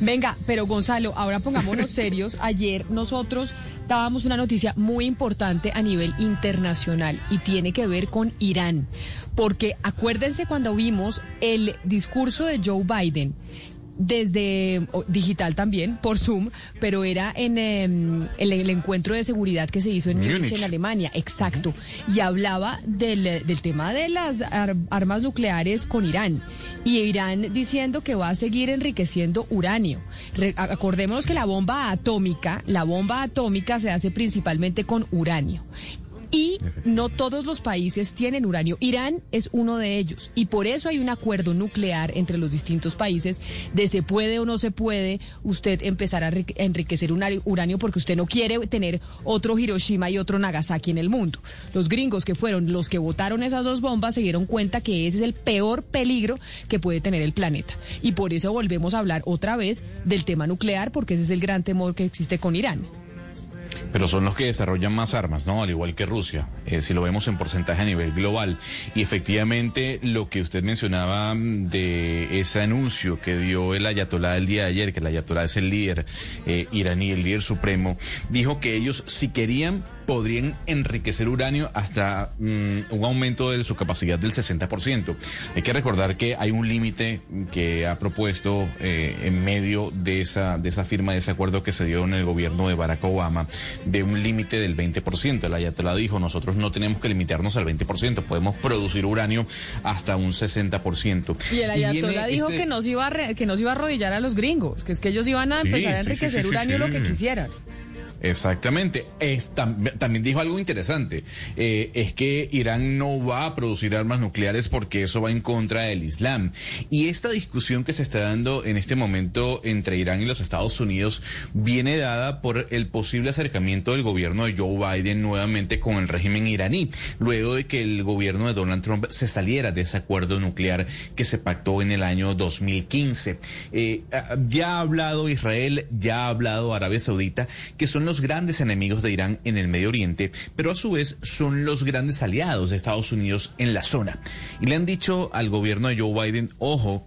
Venga, pero Gonzalo, ahora pongámonos serios. Ayer nosotros dábamos una noticia muy importante a nivel internacional y tiene que ver con Irán. Porque acuérdense cuando vimos el discurso de Joe Biden desde digital también, por Zoom, pero era en em, el, encuentro de seguridad que se hizo en Múnich, en Alemania, exacto, y hablaba del, del tema de las armas nucleares con Irán, y Irán diciendo que va a seguir enriqueciendo uranio. acordémonos que la bomba atómica, la bomba atómica se hace principalmente con uranio. Y no todos los países tienen uranio. Irán es uno de ellos. Y por eso hay un acuerdo nuclear entre los distintos países de se puede o no se puede usted empezar a enriquecer uranio porque usted no quiere tener otro Hiroshima y otro Nagasaki en el mundo. Los gringos que fueron los que votaron esas dos bombas se dieron cuenta que ese es el peor peligro que puede tener el planeta. Y por eso volvemos a hablar otra vez del tema nuclear porque ese es el gran temor que existe con Irán. Pero son los que desarrollan más armas, ¿no? Al igual que Rusia, eh, si lo vemos en porcentaje a nivel global. Y efectivamente, lo que usted mencionaba mm, de ese anuncio que dio el ayatolá el día de ayer, que el ayatolá es el líder eh, iraní, el líder supremo, dijo que ellos si querían podrían enriquecer uranio hasta mm, un aumento de su capacidad del 60%. Hay que recordar que hay un límite que ha propuesto eh, en medio de esa, de esa firma, de ese acuerdo que se dio en el gobierno de Barack Obama, de un límite del 20%. El Ayatollah dijo, nosotros no tenemos que limitarnos al 20%, podemos producir uranio hasta un 60%. Y el Ayatollah dijo este que, no se iba a que no iba a arrodillar a los gringos, que es que ellos iban a empezar a enriquecer uranio lo que quisieran. Exactamente. También dijo algo interesante. Eh, es que Irán no va a producir armas nucleares porque eso va en contra del Islam. Y esta discusión que se está dando en este momento entre Irán y los Estados Unidos viene dada por el posible acercamiento del gobierno de Joe Biden nuevamente con el régimen iraní, luego de que el gobierno de Donald Trump se saliera de ese acuerdo nuclear que se pactó en el año 2015. Eh, ah, ya ha hablado Israel, ya ha hablado Arabia Saudita, que son los grandes enemigos de Irán en el Medio Oriente, pero a su vez son los grandes aliados de Estados Unidos en la zona. Y le han dicho al gobierno de Joe Biden, ojo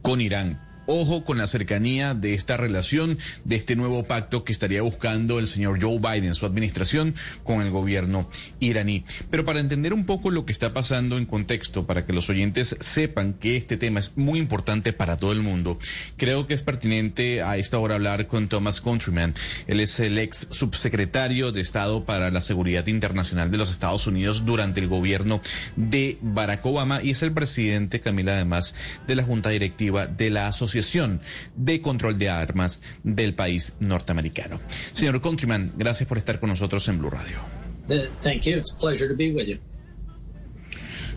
con Irán, Ojo con la cercanía de esta relación, de este nuevo pacto que estaría buscando el señor Joe Biden, su administración, con el gobierno iraní. Pero para entender un poco lo que está pasando en contexto, para que los oyentes sepan que este tema es muy importante para todo el mundo, creo que es pertinente a esta hora hablar con Thomas Countryman. Él es el ex subsecretario de Estado para la Seguridad Internacional de los Estados Unidos durante el gobierno de Barack Obama y es el presidente, Camila, además, de la Junta Directiva de la Asociación de Control de Armas del país norteamericano. Señor Countryman, gracias por estar con nosotros en Blue Radio. Uh, thank you. It's a pleasure to be with you.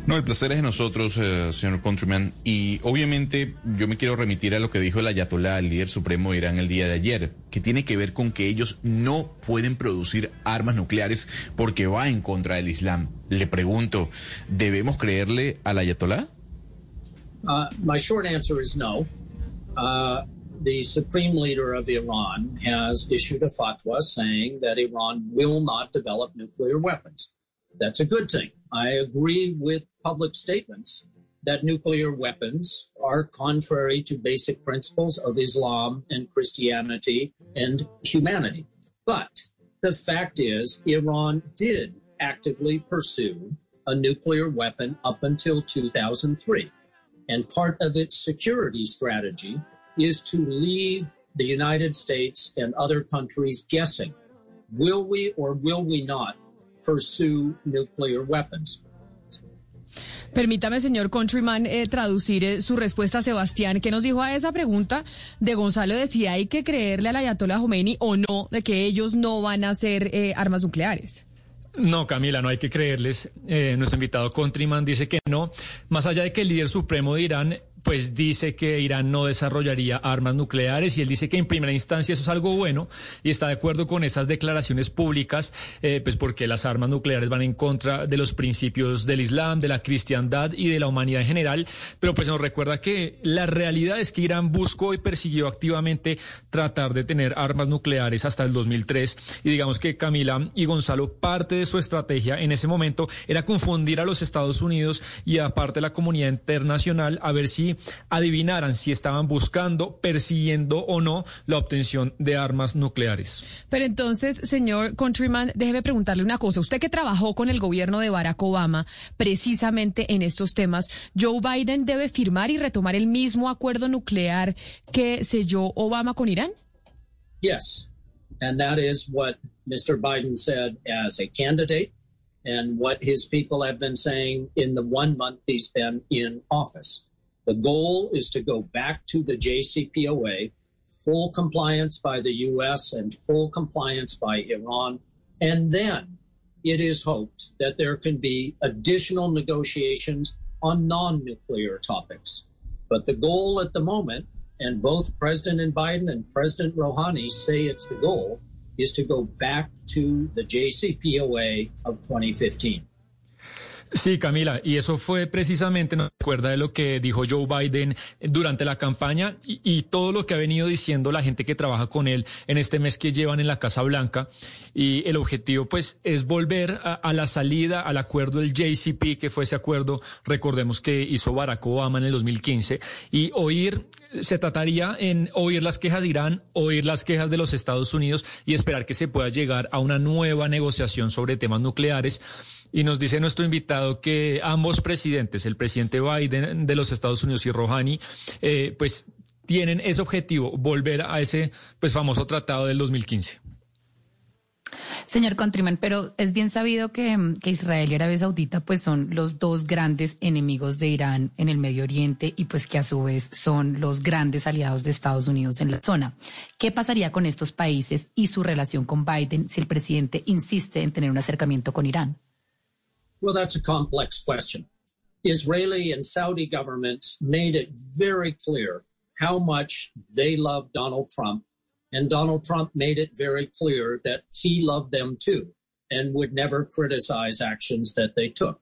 No, el placer es de nosotros, eh, señor Countryman. Y obviamente yo me quiero remitir a lo que dijo el Ayatollah, el líder supremo de Irán, el día de ayer, que tiene que ver con que ellos no pueden producir armas nucleares porque va en contra del Islam. Le pregunto, ¿debemos creerle al Ayatollah? Uh, my short answer is no. Uh, the supreme leader of Iran has issued a fatwa saying that Iran will not develop nuclear weapons. That's a good thing. I agree with public statements that nuclear weapons are contrary to basic principles of Islam and Christianity and humanity. But the fact is, Iran did actively pursue a nuclear weapon up until 2003. And part of its security strategy is to leave the United States and other countries guessing will we or will we not pursue nuclear weapons? Permítame, señor Countryman, eh, traducir eh, su respuesta a Sebastián, que nos dijo a esa pregunta de Gonzalo de si hay que creerle al Ayatollah Khomeini o no de que ellos no van a hacer eh, armas nucleares. No, Camila, no hay que creerles. nuestro invitado Countryman dice que no. Más allá de que el líder supremo de Irán pues dice que Irán no desarrollaría armas nucleares y él dice que en primera instancia eso es algo bueno y está de acuerdo con esas declaraciones públicas, eh, pues porque las armas nucleares van en contra de los principios del Islam, de la cristiandad y de la humanidad en general, pero pues nos recuerda que la realidad es que Irán buscó y persiguió activamente tratar de tener armas nucleares hasta el 2003 y digamos que Camila y Gonzalo parte de su estrategia en ese momento era confundir a los Estados Unidos y aparte la comunidad internacional a ver si adivinaran si estaban buscando, persiguiendo o no la obtención de armas nucleares. Pero entonces, señor Countryman, déjeme preguntarle una cosa. Usted que trabajó con el gobierno de Barack Obama precisamente en estos temas, ¿Joe Biden debe firmar y retomar el mismo acuerdo nuclear que selló Obama con Irán? Yes. And that is what Mr. Biden said as a candidate and what his people have been saying in the one month he's been in office. The goal is to go back to the JCPOA, full compliance by the U.S. and full compliance by Iran. And then it is hoped that there can be additional negotiations on non nuclear topics. But the goal at the moment and both President Biden and President Rouhani say it's the goal, is to go back to the JCPOA of 2015. Sí, Camila, y eso fue precisamente, nos recuerda de lo que dijo Joe Biden durante la campaña y, todo lo que ha venido diciendo la gente que trabaja con él en este mes que llevan en la Casa Blanca. Y el objetivo, pues, es volver a, la salida al acuerdo del JCP, que fue ese acuerdo, recordemos que hizo Barack Obama en el 2015, y oír, se trataría en oír las quejas de Irán, oír las quejas de los Estados Unidos y esperar que se pueda llegar a una nueva negociación sobre temas nucleares. Y nos dice nuestro invitado que ambos presidentes, el presidente Biden de los Estados Unidos y Rouhani, eh, pues tienen ese objetivo, volver a ese pues famoso tratado del 2015. Señor Countryman, pero es bien sabido que, que, Israel y Arabia Saudita pues son los dos grandes enemigos de Irán en el Medio Oriente y pues que a su vez son los grandes aliados de Estados Unidos en la zona. ¿Qué pasaría con estos países y su relación con Biden si el presidente insiste en tener un acercamiento con Irán? Well, that's a complex question. Israeli and Saudi governments made it very clear how much they love Donald Trump. And Donald Trump made it very clear that he loved them too and would never criticize actions that they took.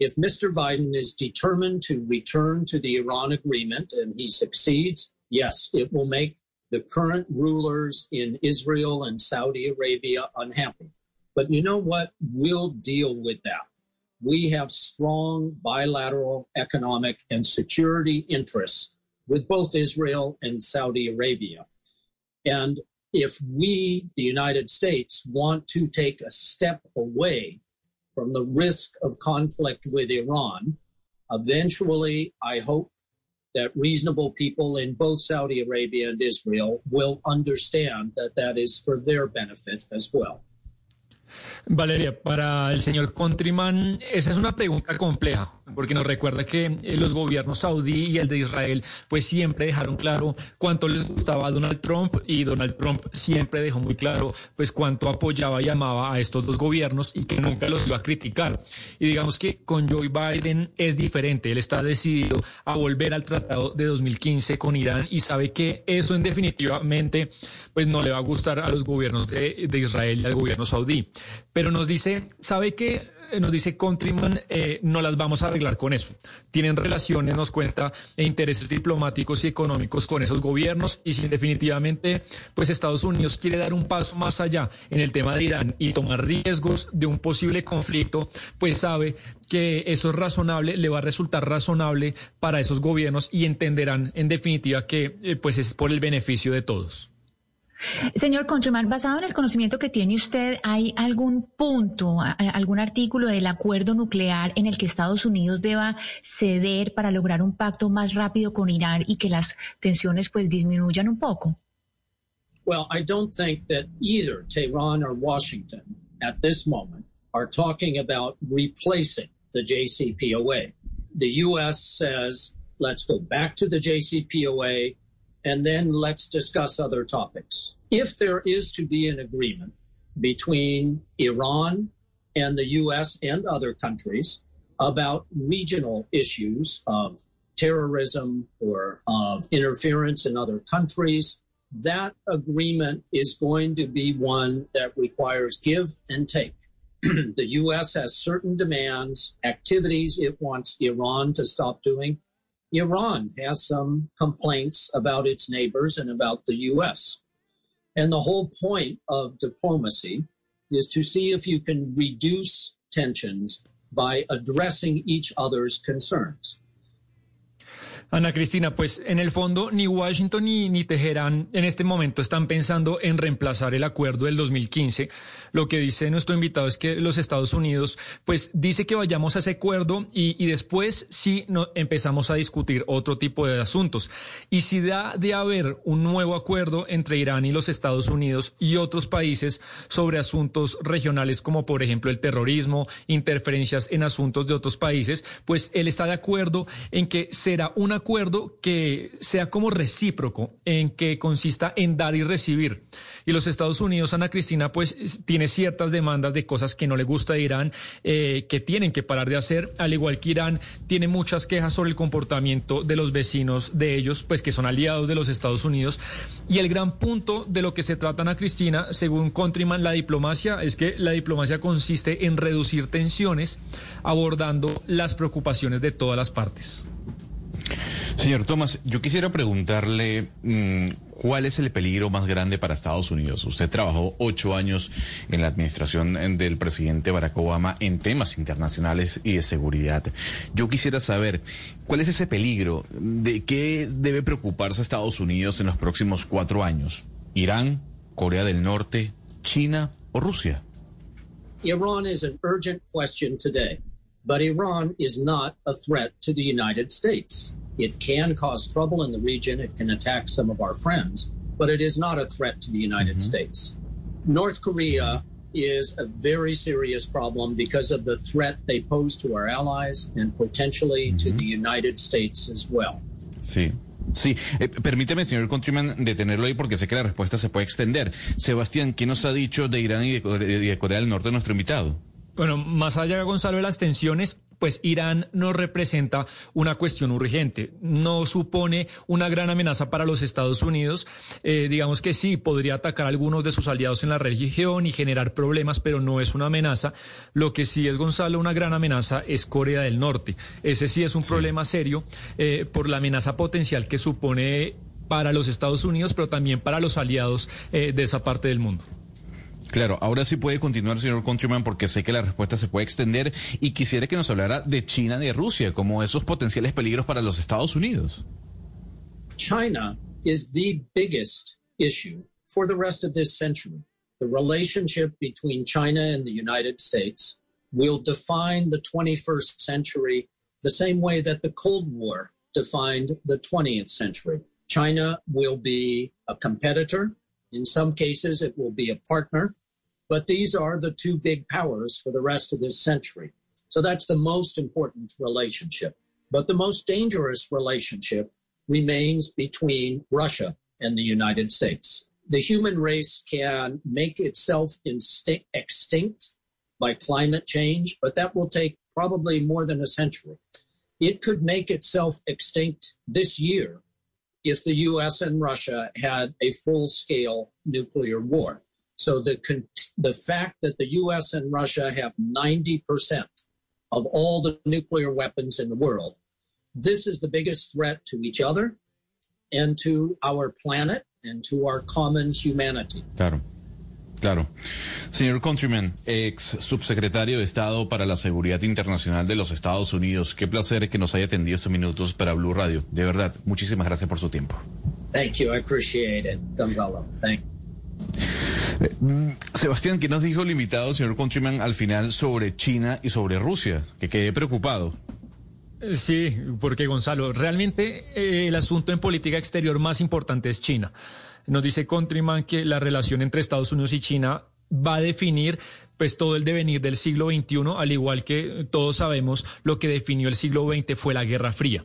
If Mr. Biden is determined to return to the Iran agreement and he succeeds, yes, it will make the current rulers in Israel and Saudi Arabia unhappy. But you know what? We'll deal with that we have strong bilateral economic and security interests with both Israel and Saudi Arabia. And if we, the United States, want to take a step away from the risk of conflict with Iran, eventually, I hope that reasonable people in both Saudi Arabia and Israel will understand that that is for their benefit as well. Valeria, para el señor Countryman, esa es una pregunta compleja, porque nos recuerda que eh, los gobiernos saudí y el de Israel, pues siempre dejaron claro cuánto les gustaba a Donald Trump y Donald Trump siempre dejó muy claro, pues cuánto apoyaba y amaba a estos dos gobiernos y que nunca los iba a criticar. Y digamos que con Joe Biden es diferente, él está decidido a volver al tratado de 2015 con Irán y sabe que eso en definitivamente, pues no le va a gustar a los gobiernos de, de Israel y al gobierno saudí pero nos dice, ¿sabe qué? Eh, nos dice Countryman, eh, no las vamos a arreglar con eso. Tienen relaciones, nos cuenta, e intereses diplomáticos y económicos con esos gobiernos y si definitivamente pues Estados Unidos quiere dar un paso más allá en el tema de Irán y tomar riesgos de un posible conflicto, pues sabe que eso es razonable, le va a resultar razonable para esos gobiernos y entenderán en definitiva que eh, pues es por el beneficio de todos. Señor Countryman, basado en el conocimiento que tiene usted, ¿hay algún punto, algún artículo del acuerdo nuclear en el que Estados Unidos deba ceder para lograr un pacto más rápido con Irán y que las tensiones pues disminuyan un poco? Well, I don't think that either Tehran or Washington at this moment are talking about replacing the JCPOA. The U.S. says, let's go back to the JCPOA and then let's discuss other topics. If there is to be an agreement between Iran and the U.S. and other countries about regional issues of terrorism or of interference in other countries, that agreement is going to be one that requires give and take. the U.S. has certain demands, activities it wants Iran to stop doing, Iran has some complaints about its neighbors and about the U.S. And the whole point of diplomacy is to see if you can reduce tensions by addressing each other's concerns. Ana Cristina, pues en el fondo ni Washington ni, ni, Teherán en este momento están pensando en reemplazar el acuerdo del 2015. Lo que dice nuestro invitado es que los Estados Unidos, pues dice que vayamos a ese acuerdo y, y después sí no, empezamos a discutir otro tipo de asuntos. Y si da de haber un nuevo acuerdo entre Irán y los Estados Unidos y otros países sobre asuntos regionales como por ejemplo el terrorismo, interferencias en asuntos de otros países, pues él está de acuerdo en que será una acuerdo que sea como recíproco, en que consista en dar y recibir. Y los Estados Unidos, Ana Cristina, pues tiene ciertas demandas de cosas que no le gusta a Irán, eh, que tienen que parar de hacer, al igual que Irán tiene muchas quejas sobre el comportamiento de los vecinos de ellos, pues que son aliados de los Estados Unidos. Y el gran punto de lo que se trata, Ana Cristina, según Countryman, la diplomacia, es que la diplomacia consiste en reducir tensiones, abordando las preocupaciones de todas las partes. Señor Thomas, yo quisiera preguntarle mmm, cuál es el peligro más grande para Estados Unidos. Usted trabajó ocho años en la administración del presidente Barack Obama en temas internacionales y de seguridad. Yo quisiera saber cuál es ese peligro, de qué debe preocuparse Estados Unidos en los próximos cuatro años. Irán, Corea del Norte, China o Rusia. Iran is an urgent question today, but Iran is not a threat to the United States. It can cause trouble in the region. It can attack some of our friends, but it is not a threat to the United mm-hmm. States. North Korea is a very serious problem because of the threat they pose to our allies and potentially mm-hmm. to the United States as well. Sí. Sí, eh, permíteme, señor Countryman, detenerlo ahí porque sé que la respuesta se puede extender. Sebastián, ¿qué nos ha dicho de Irán y de, de, de Corea del Norte nuestro invitado? Bueno, más allá, Gonzalo, de las tensiones, pues Irán no representa una cuestión urgente, no supone una gran amenaza para los Estados Unidos. Eh, digamos que sí, podría atacar a algunos de sus aliados en la región y generar problemas, pero no es una amenaza. Lo que sí es, Gonzalo, una gran amenaza es Corea del Norte. Ese sí es un sí. problema serio eh, por la amenaza potencial que supone para los Estados Unidos, pero también para los aliados eh, de esa parte del mundo. Claro, ahora sí puede continuar, señor Countryman, porque sé que la respuesta se puede extender y quisiera que nos hablara de China y de Rusia como esos potenciales peligros para los Estados Unidos. China is the biggest issue for the rest of this century. The relationship between China and the United States will define the 21st century the same way that the Cold War defined the 20th century. China will be a competitor In some cases, it will be a partner, but these are the two big powers for the rest of this century. So that's the most important relationship. But the most dangerous relationship remains between Russia and the United States. The human race can make itself extinct by climate change, but that will take probably more than a century. It could make itself extinct this year if the US and Russia had a full scale nuclear war. So the, the fact that the US and Russia have 90% of all the nuclear weapons in the world, this is the biggest threat to each other and to our planet and to our common humanity. Claro. Claro. Señor Countryman, ex subsecretario de Estado para la Seguridad Internacional de los Estados Unidos, qué placer que nos haya atendido estos minutos para Blue Radio. De verdad, muchísimas gracias por su tiempo. Thank you, I appreciate it, Gonzalo. Thank mm, Sebastián, ¿qué nos dijo el invitado, señor Countryman, al final sobre China y sobre Rusia? Que quedé preocupado. Eh, sí, porque Gonzalo, realmente eh, el asunto en política exterior más importante es China. Nos dice Countryman que la relación entre Estados Unidos y China va a definir pues todo el devenir del siglo XXI, al igual que todos sabemos lo que definió el siglo XX fue la Guerra Fría.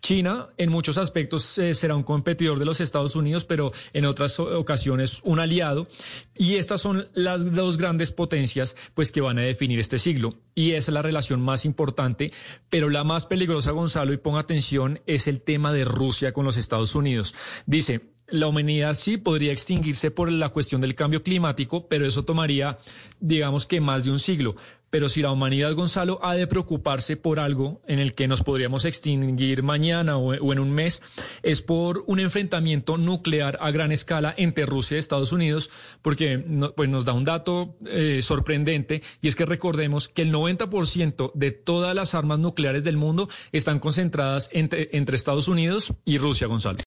China en muchos aspectos eh, será un competidor de los Estados Unidos, pero en otras ocasiones un aliado. Y estas son las dos grandes potencias pues, que van a definir este siglo. Y esa es la relación más importante, pero la más peligrosa, Gonzalo, y ponga atención, es el tema de Rusia con los Estados Unidos. Dice, la humanidad sí podría extinguirse por la cuestión del cambio climático, pero eso tomaría, digamos que más de un siglo. pero si la humanidad, Gonzalo, ha de preocuparse por algo en el que nos podríamos extinguir mañana o, en un mes, es por un enfrentamiento nuclear a gran escala entre Rusia y Estados Unidos, porque pues nos da un dato eh, sorprendente y es que recordemos que el 90% de todas las armas nucleares del mundo están concentradas entre, entre Estados Unidos y Rusia, Gonzalo.